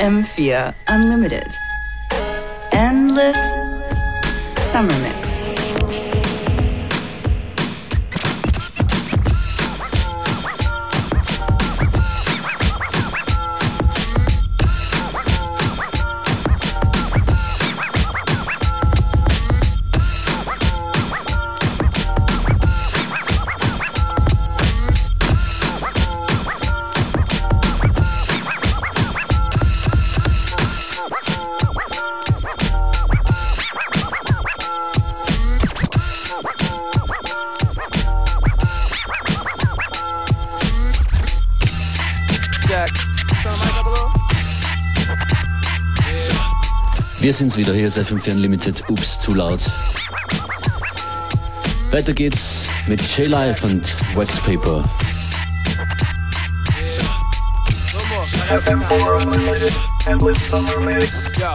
FM4 Unlimited. Endless Summer Mix. Wir sind's wieder, hier ist FM4 Unlimited. Ups, zu laut. Weiter geht's mit J-Live und Wax Paper. FM4 Unlimited. Endless summer mix. Yo.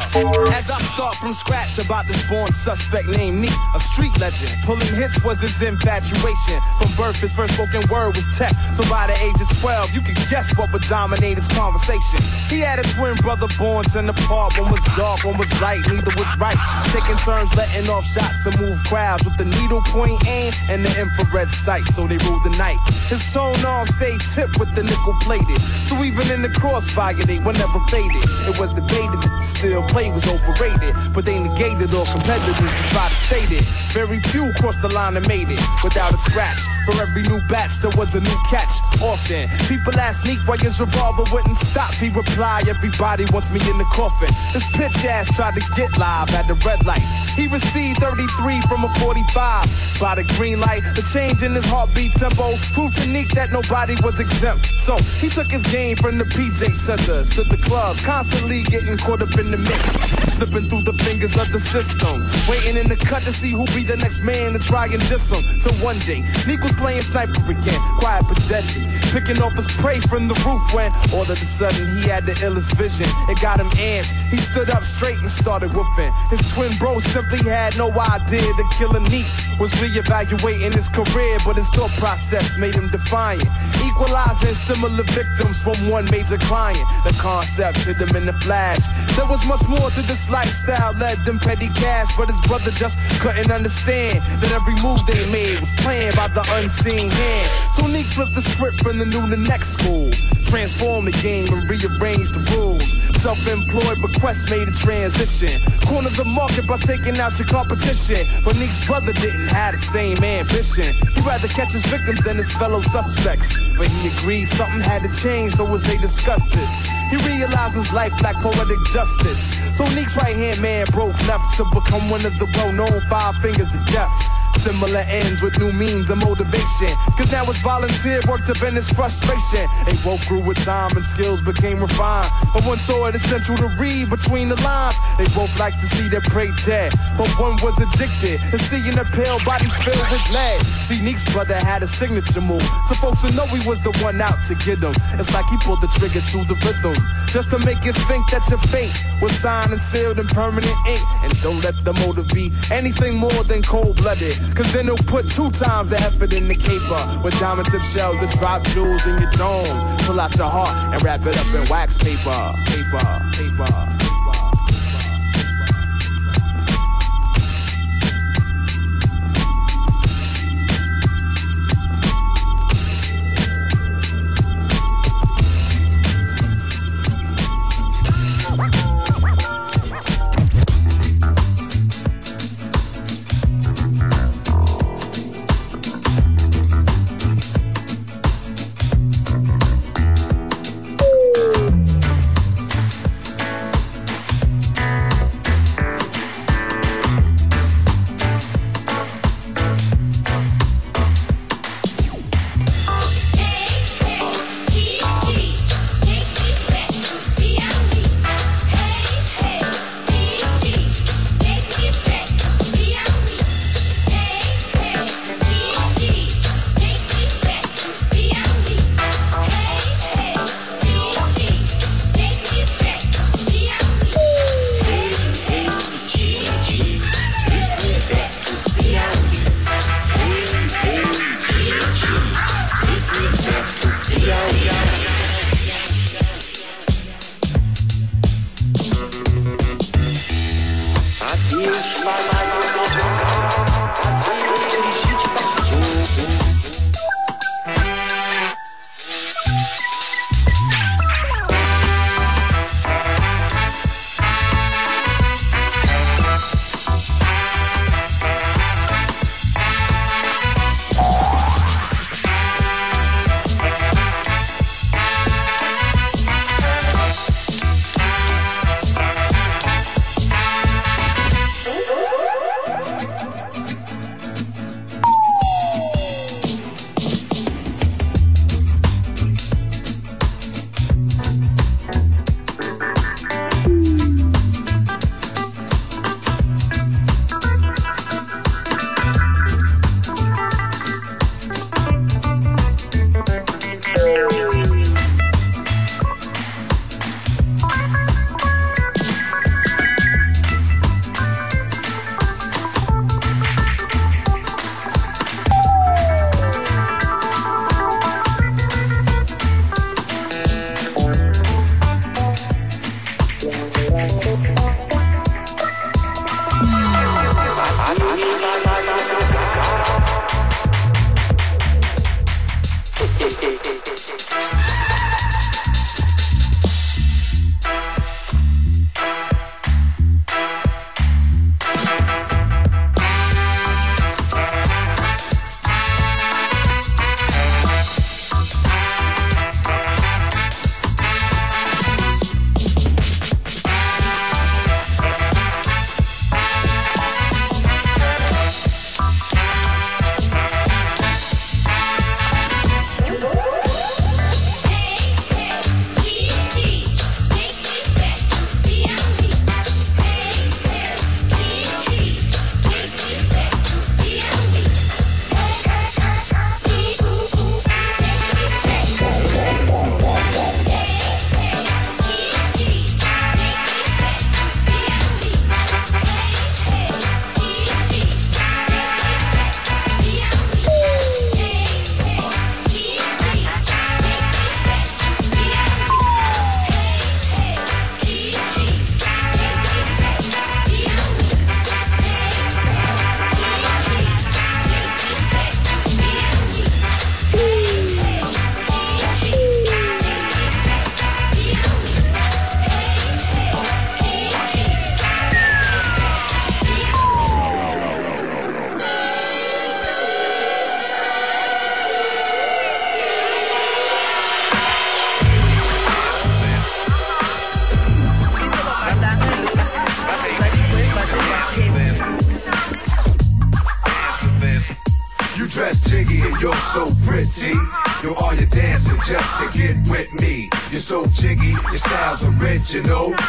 As I start from scratch about this born suspect named me, a street legend. Pulling hits was his infatuation. From birth, his first spoken word was tech. So by the age of 12, you can guess what would dominate his conversation. He had a twin brother born ten apart. One was dark, one was light, neither was right. Taking turns letting off shots to move crowds with the needle point aim and the infrared sight. So they ruled the night. His tone arm stayed tipped with the nickel plated. So even in the crossfire, they were never faded. It was debated that still play was overrated, but they negated all competitors to try to state it. Very few crossed the line and made it without a scratch. For every new batch, there was a new catch. Often, people ask Neek why his revolver wouldn't stop. He replied, Everybody wants me in the coffin. This pitch ass tried to get live at the red light. He received 33 from a 45. By the green light, the change in his heartbeat tempo proved to Neek that nobody was exempt. So he took his game from the PJ Centers to the club, constantly getting caught up in the mix. Slipping through the fingers of the system. Waiting in the cut to see who'll be the next man to try and diss him. Till one day, Neek was playing sniper again, quiet but deadly. Picking off his prey from the roof when all of a sudden he had the illest vision. It got him amped. He stood up straight and started woofing. His twin bro simply had no idea the killer Neek was reevaluating his career, but his thought process made him defiant. Equalizing similar victims from one major client. The concept hit him in the flash. There was much more to this lifestyle led them petty cash, but his brother just couldn't understand that every move they made was planned by the unseen hand. So Neek flipped the script from the new to next school, transformed the game and rearranged the rules. Self-employed, but Quest made a transition. Corner the market by taking out your competition. But Neek's brother didn't have the same ambition. He'd rather catch his victims than his fellow suspects. But he agreed something had to change, so as they discussed this, he realized his life lacked poetic justice. So Neek's right hand man broke left to become one of the well-known five fingers of death. Similar ends with new means of motivation. Cause now it's volunteer work to bend his frustration. They both grew with time and skills became refined. But one saw it essential to read between the lines. They both like to see their prey dead. But one was addicted to seeing a pale body filled with lead. See, Neek's brother had a signature move. So folks would know he was the one out to get them. It's like he pulled the trigger to the rhythm. Just to make you think that your fate was signed and sealed in permanent ink. And don't let the motive be anything more than cold blooded. Cause then they'll put two times the effort in the caper. With diamond tip shells and drop jewels in your dome. Pull out your heart and wrap it up in wax paper. Paper, paper.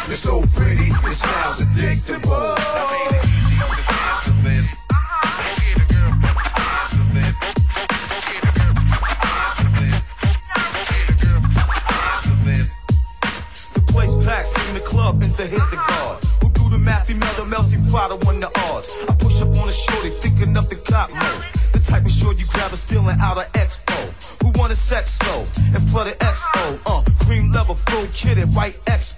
It's so pretty, it sounds addictable. The place packed from the club and the hit the. Who do the math? Won the odds. I push up on a shorty, thinking up the. The type you grab is stealing out of expo. Who wanted sex and? Uh, cream level, full kitted, white expo.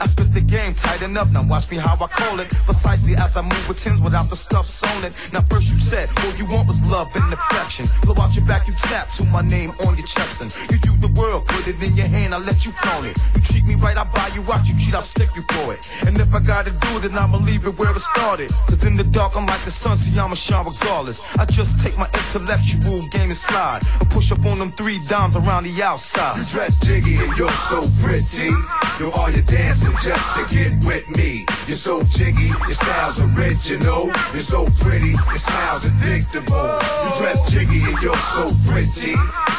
I spit the game, tighten up, now watch me how I call it. Precisely as I move with tins without the stuff sewn it. Now first you said, all you want was love and affection. Blow out your back, you tap to my name on your chest. And you do the world, put it in your hand, I let you phone it. You treat me right, I buy you out. You cheat, I'll stick you for it. And if I gotta do it, then I'ma leave it where it started. Cause in the dark, I'm like the sun, see I'ma shine regardless. I just take my intellectual game and slide. I push up on them three dimes around the outside. You dress jiggy and you're so pretty. You are all your dancing just to get with me. You're so jiggy, your style's original. You're so pretty, your smile's addictable. You dress jiggy and you're so pretty.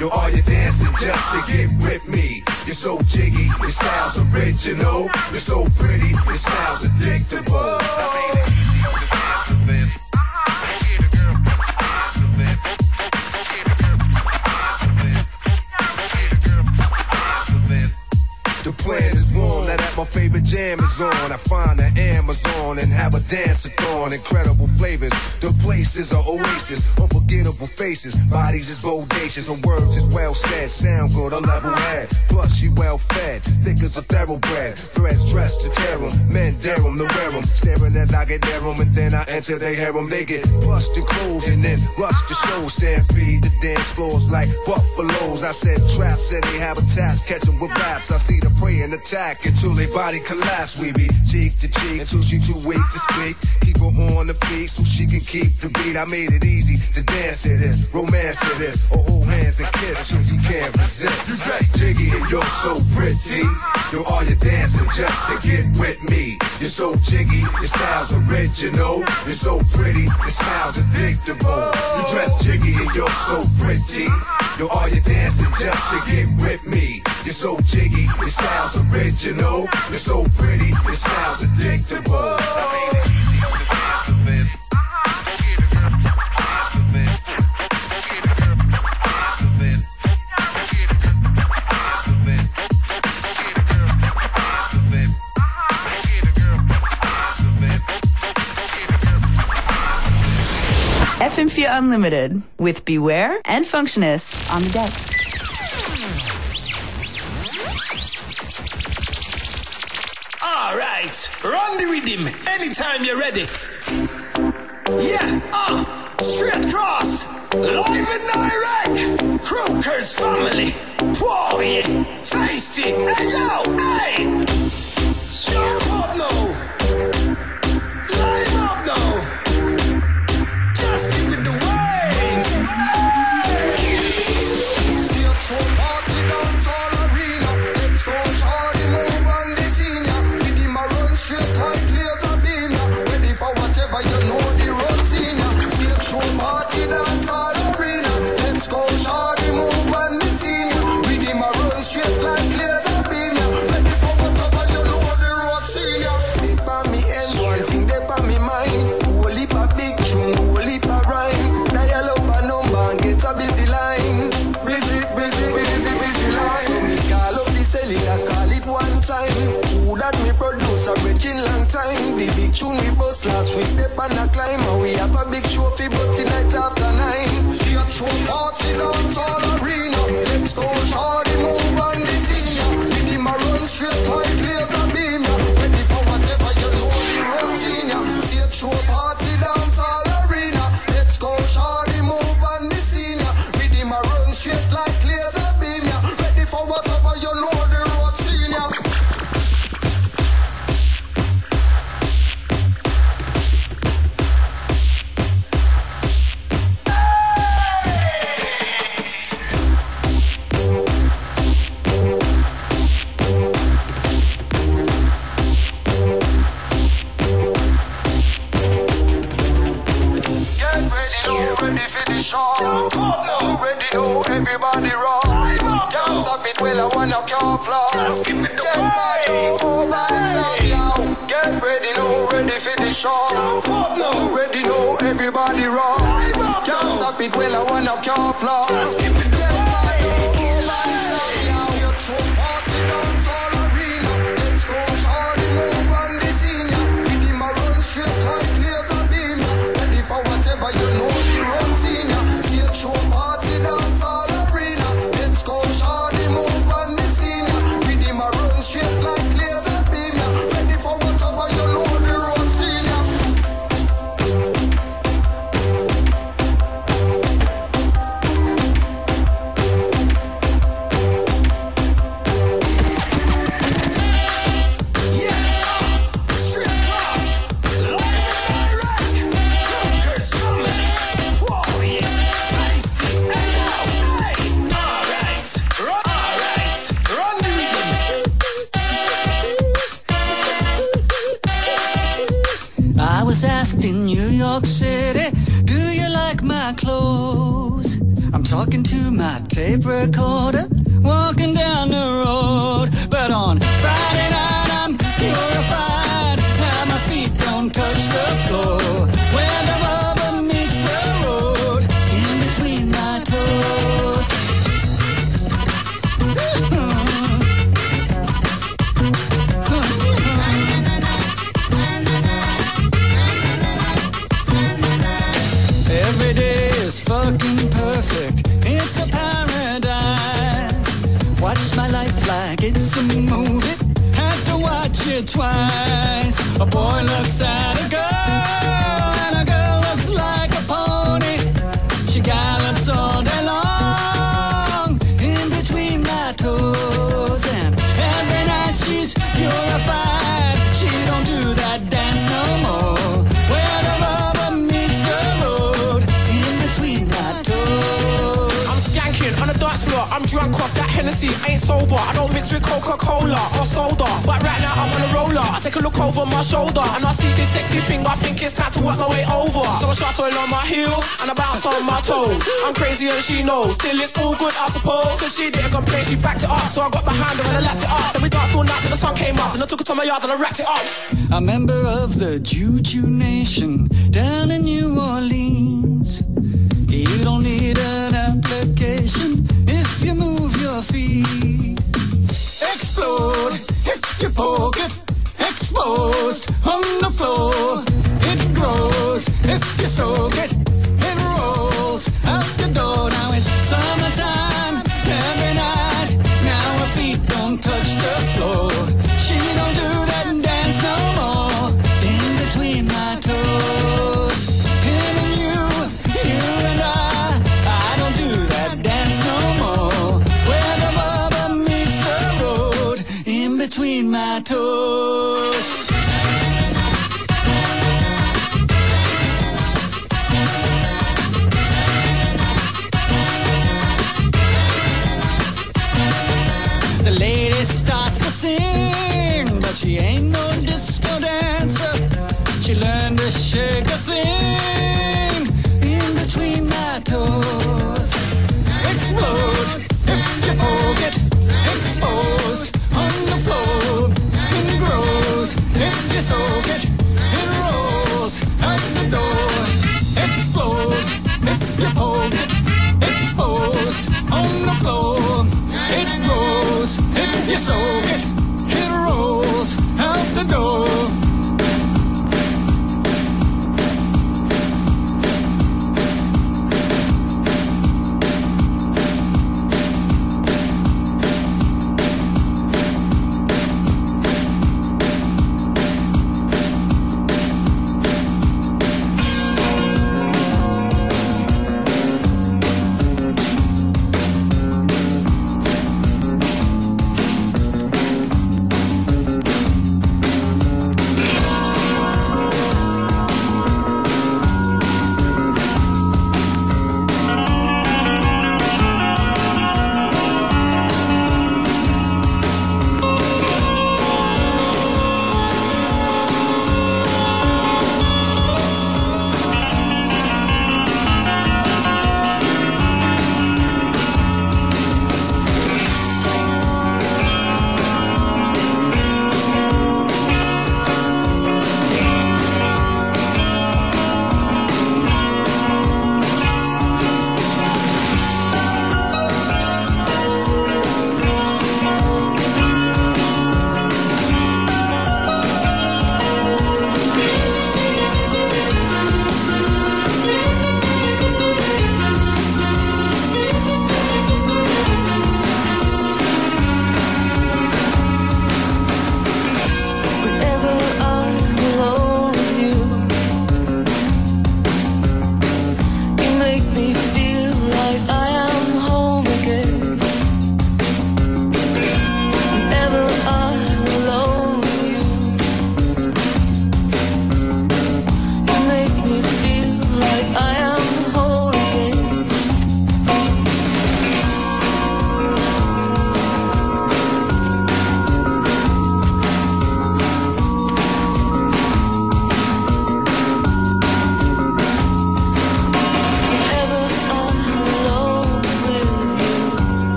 Yo, are you dancing just to get with me? You're so jiggy, your style's original. You're so pretty, your smile's addictable. I mean, my favorite jam is on. I find the Amazon and have a dance-a-thon. Incredible flavors, the place is an oasis. Unforgettable faces, bodies is bodacious. Her words is well said, sound good, a level head. Plus she well fed, thick as a thoroughbred. Threads dressed to tear them, men dare them to wear them. Staring as I get near them, and then I enter they harem. They get busted clothes and then rush the show. Stampede the dance floors like buffaloes. I said traps and they have habitats, catch them with raps. I see the prey and attack until they body collapse. We be cheek to cheek until she too weak to speak. Keep her on the feet so she can keep the beat. I made it easy to dance to this, romance to this, or hold hands and kiss until she can't resist. You got Jiggy and you're so pretty. Yo, all you dancing just to get with me. You're so jiggy, your style's original. You're so pretty, your smile's addictable. You dress jiggy and you're so pretty. Yo, all you dancing just to get with me. You're so jiggy, your style's original. You're so pretty, your smile's addictable. I made it easy to dance to this. FM4 Unlimited with Beware and Functionist on the decks. Right, run the rhythm anytime you're ready. Yeah, uh, straight cross, live and direct. Crookers family, boy, feisty, hey yo, hey. Ready for the show. Jump up now. Ready now, everybody rock. Can't stop it, well I wanna can't. Just give it Get it twice. A boy looks at a girl, and a girl looks like a pony. She gallops all day long in between my toes, and every night she's purified. She don't do that dance no more. Where the rubber meets the road in between my toes. I'm skanking on the dance floor. I'm drunk off that Hennessy. Ain't sober. I don't with Coca-Cola or soda. But right now I'm on a roller. I take a look over my shoulder and I see this sexy thing. I think it's time to work my way over. So I shuffle on my heels and I bounce on my toes. I'm crazy and she knows. Still it's all good, I suppose. Cause she didn't complain, she backed it up. So I got behind her and I lapped it up. Then we danced all night till the sun came up. Then I took it to my yard and I wrapped it up. a member of the Juju Nation down in New Orleans. You don't need an application if you move your feet. Explode if you poke it. Exposed on the floor. It grows if you soak it. It rolls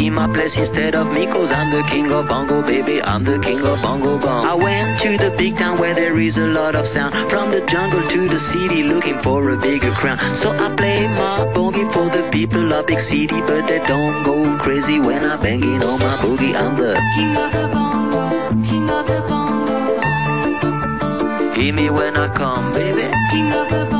in my place instead of me, cause I'm the king of bongo, baby. I'm the king of bongo bong. I went to the big town where there is a lot of sound. From the jungle to the city, looking for a bigger crown. So I play my boogie for the people of big city, but they don't go crazy when I'm banging on my boogie. I'm the King of the bongo, king of the bongo, hear me when I come, baby. king of the bongo,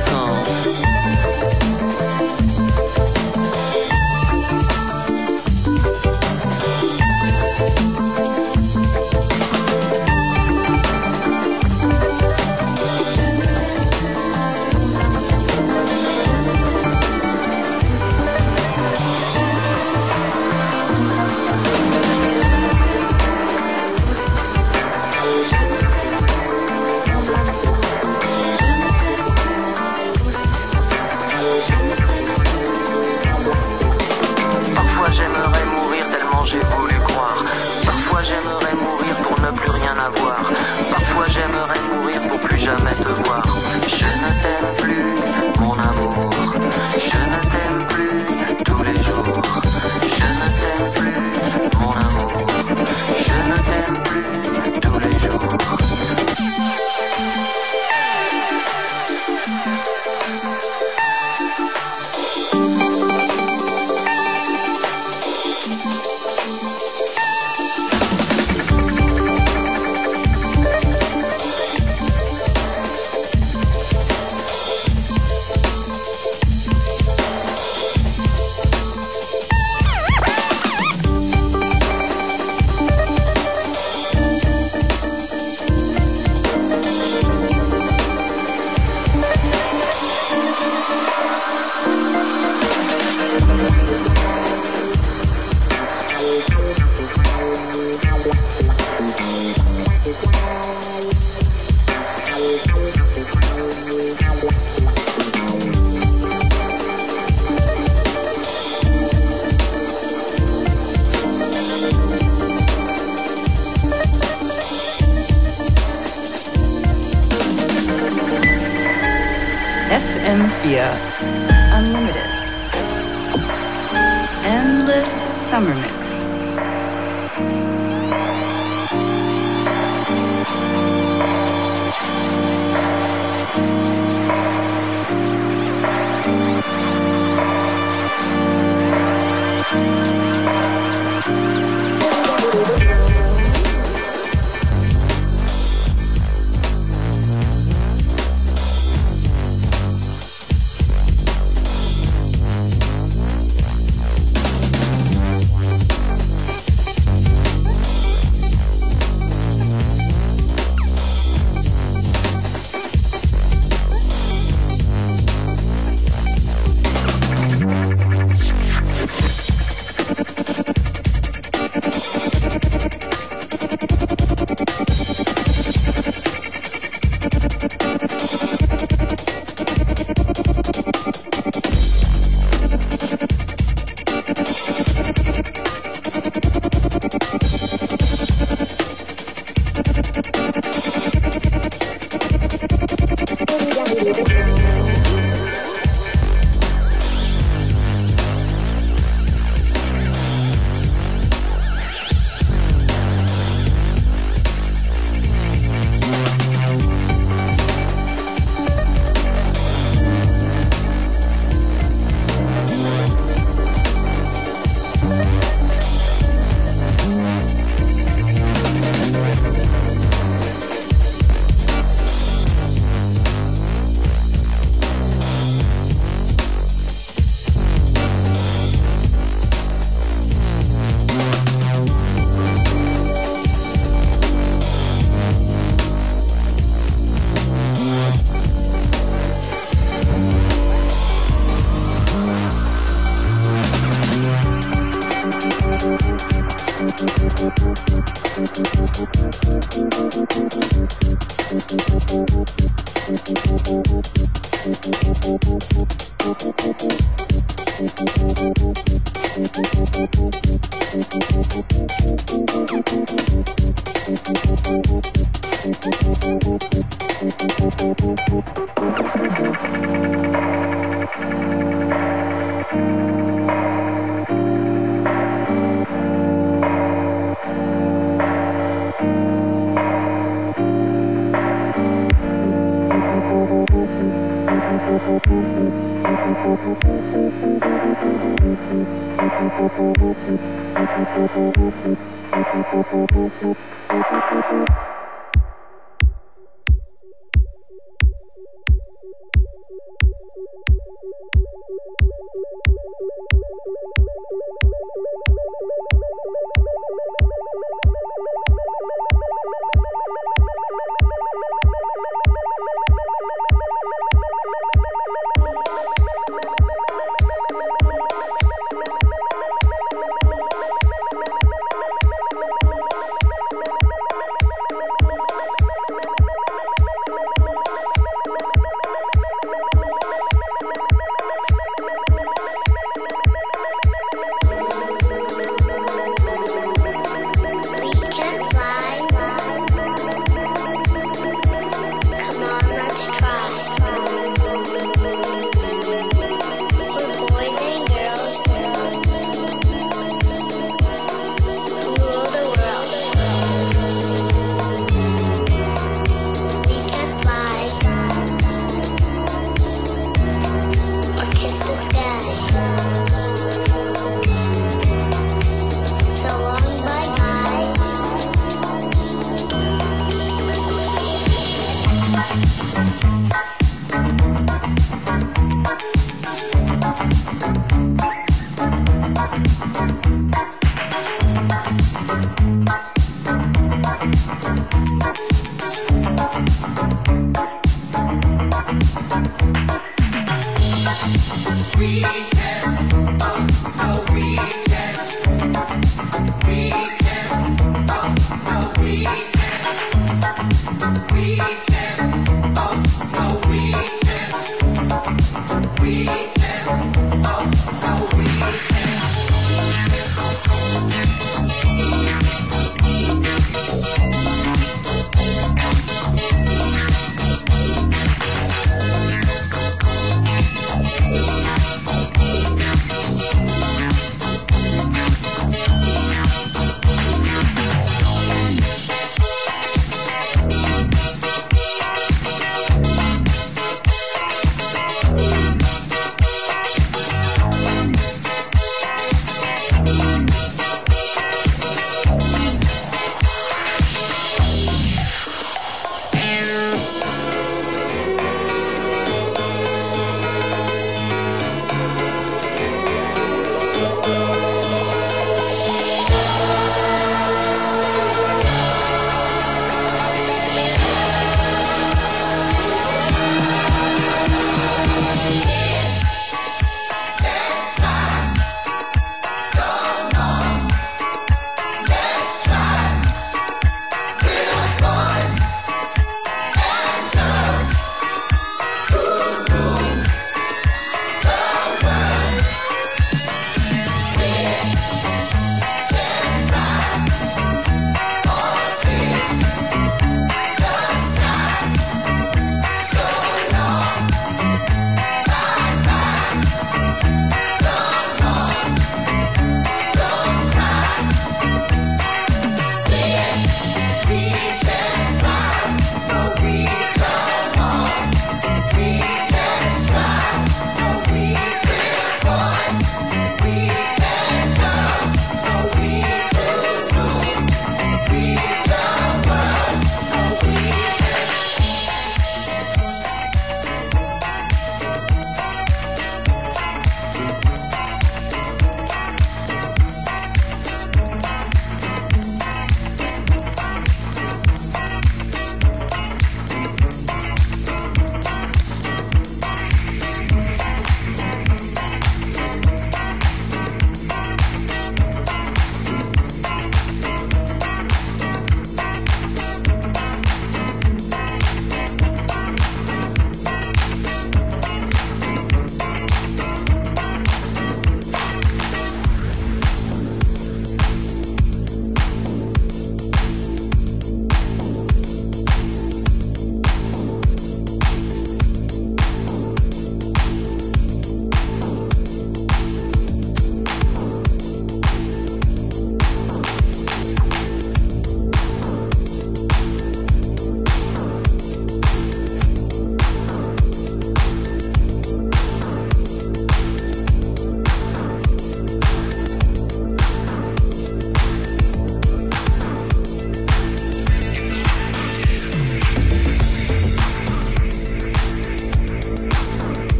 baby. FM4 Unlimited. Endless Summer Mix.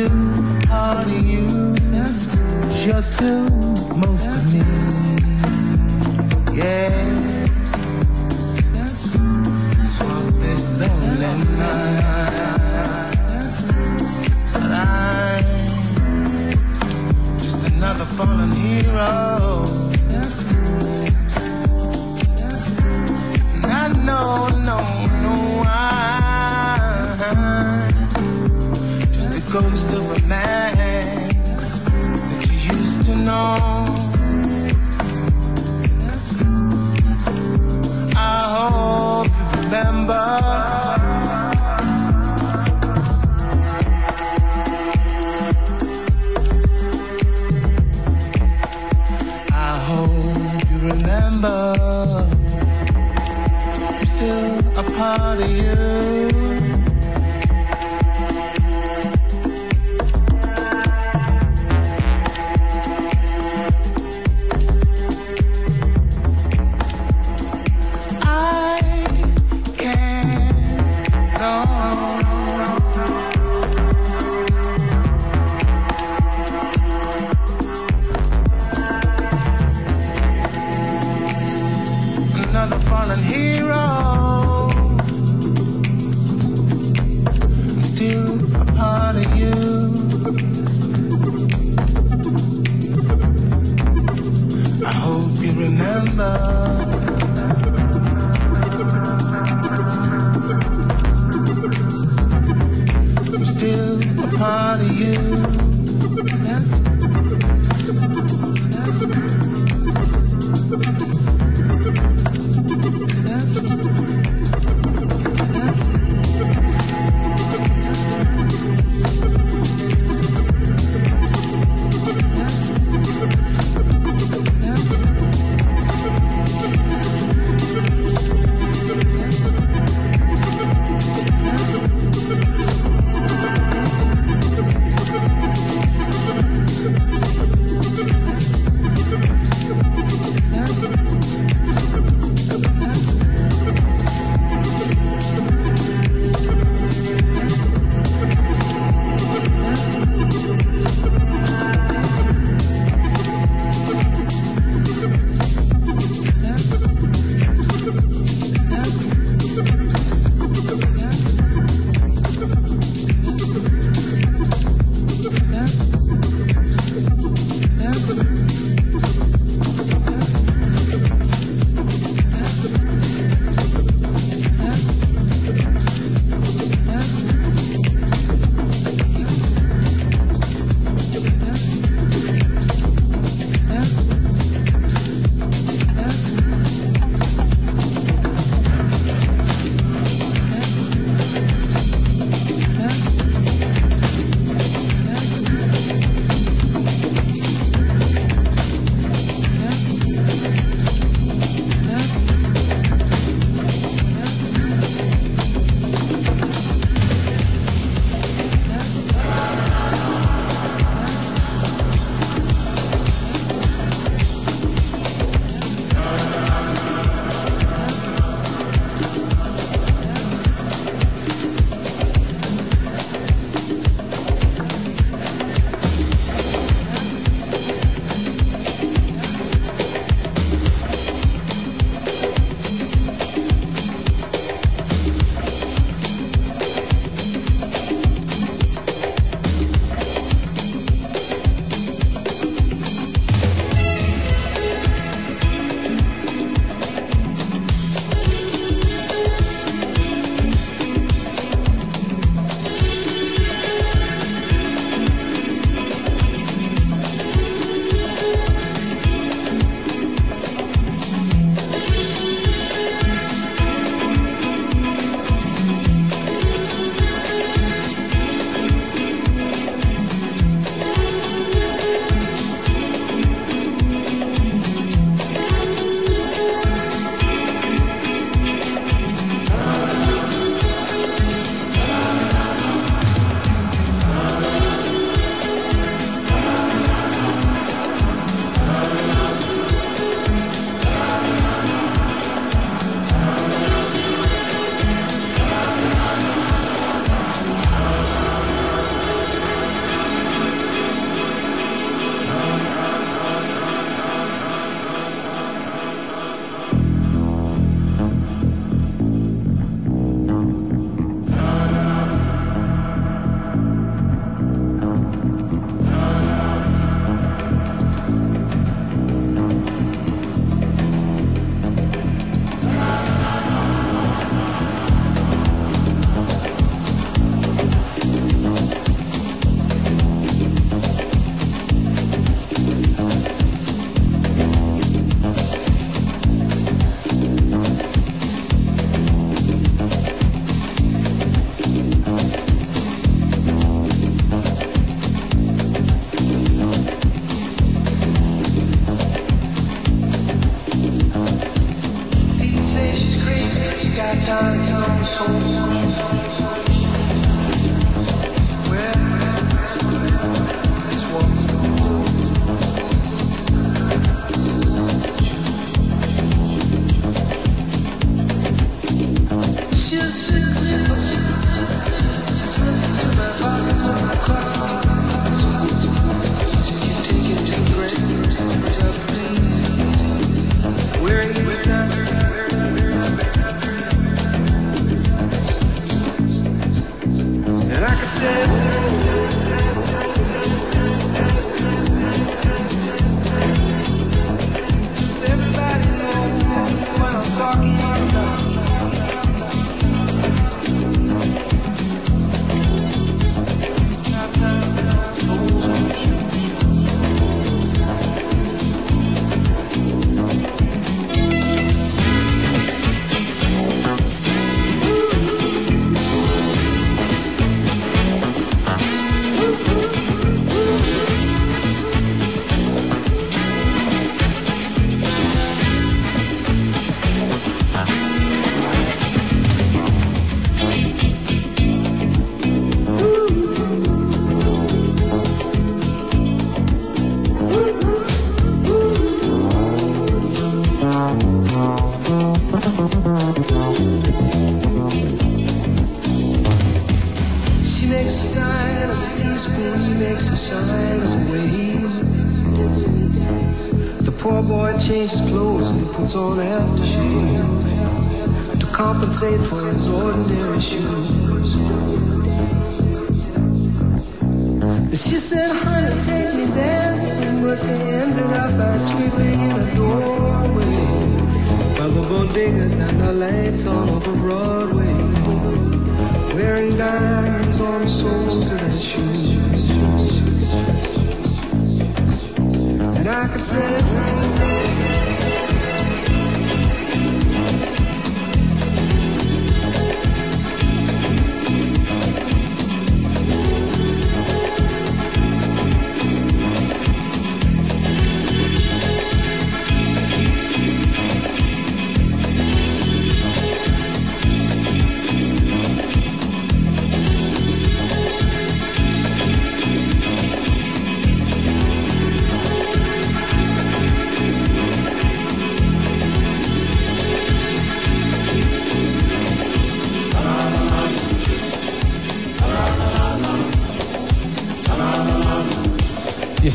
I'm still of you. Cause you're still most of me. Yeah. Swap this lonely night. But I'm just another fallen hero. Ghost of a man that you used to know. I hope you remember. I hope you remember I'm still a part of you.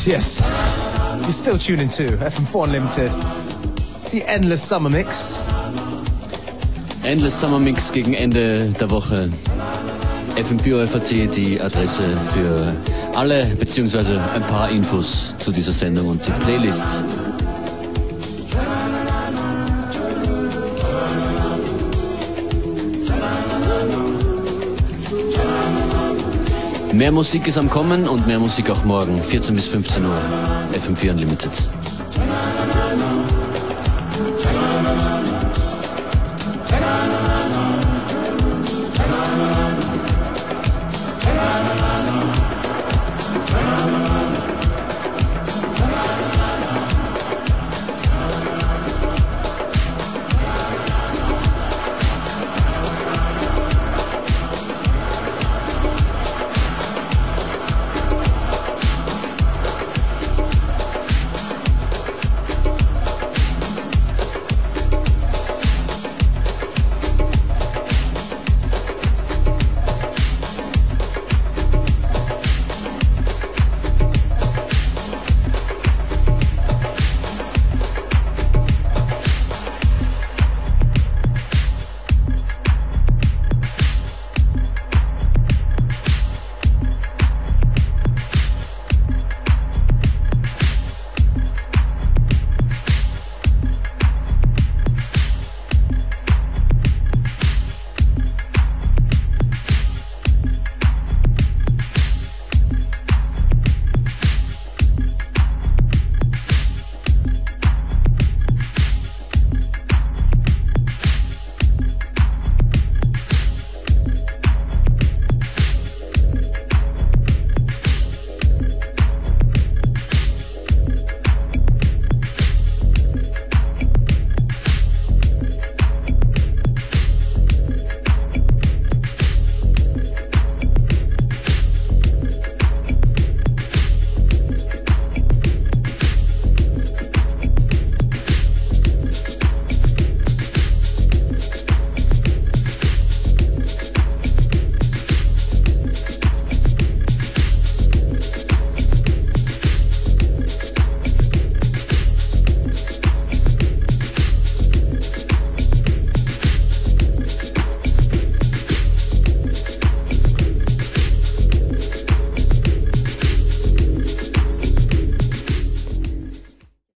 Yes, yes. You're still tuning to FM4 Unlimited. The Endless Summer Mix. Endless Summer Mix gegen Ende der Woche. FM4 FAC, die Adresse für alle beziehungsweise ein paar Infos zu dieser Sendung und die Playlist. Mehr Musik ist am Kommen und mehr Musik auch morgen, 14 bis 15 Uhr. FM4 Unlimited.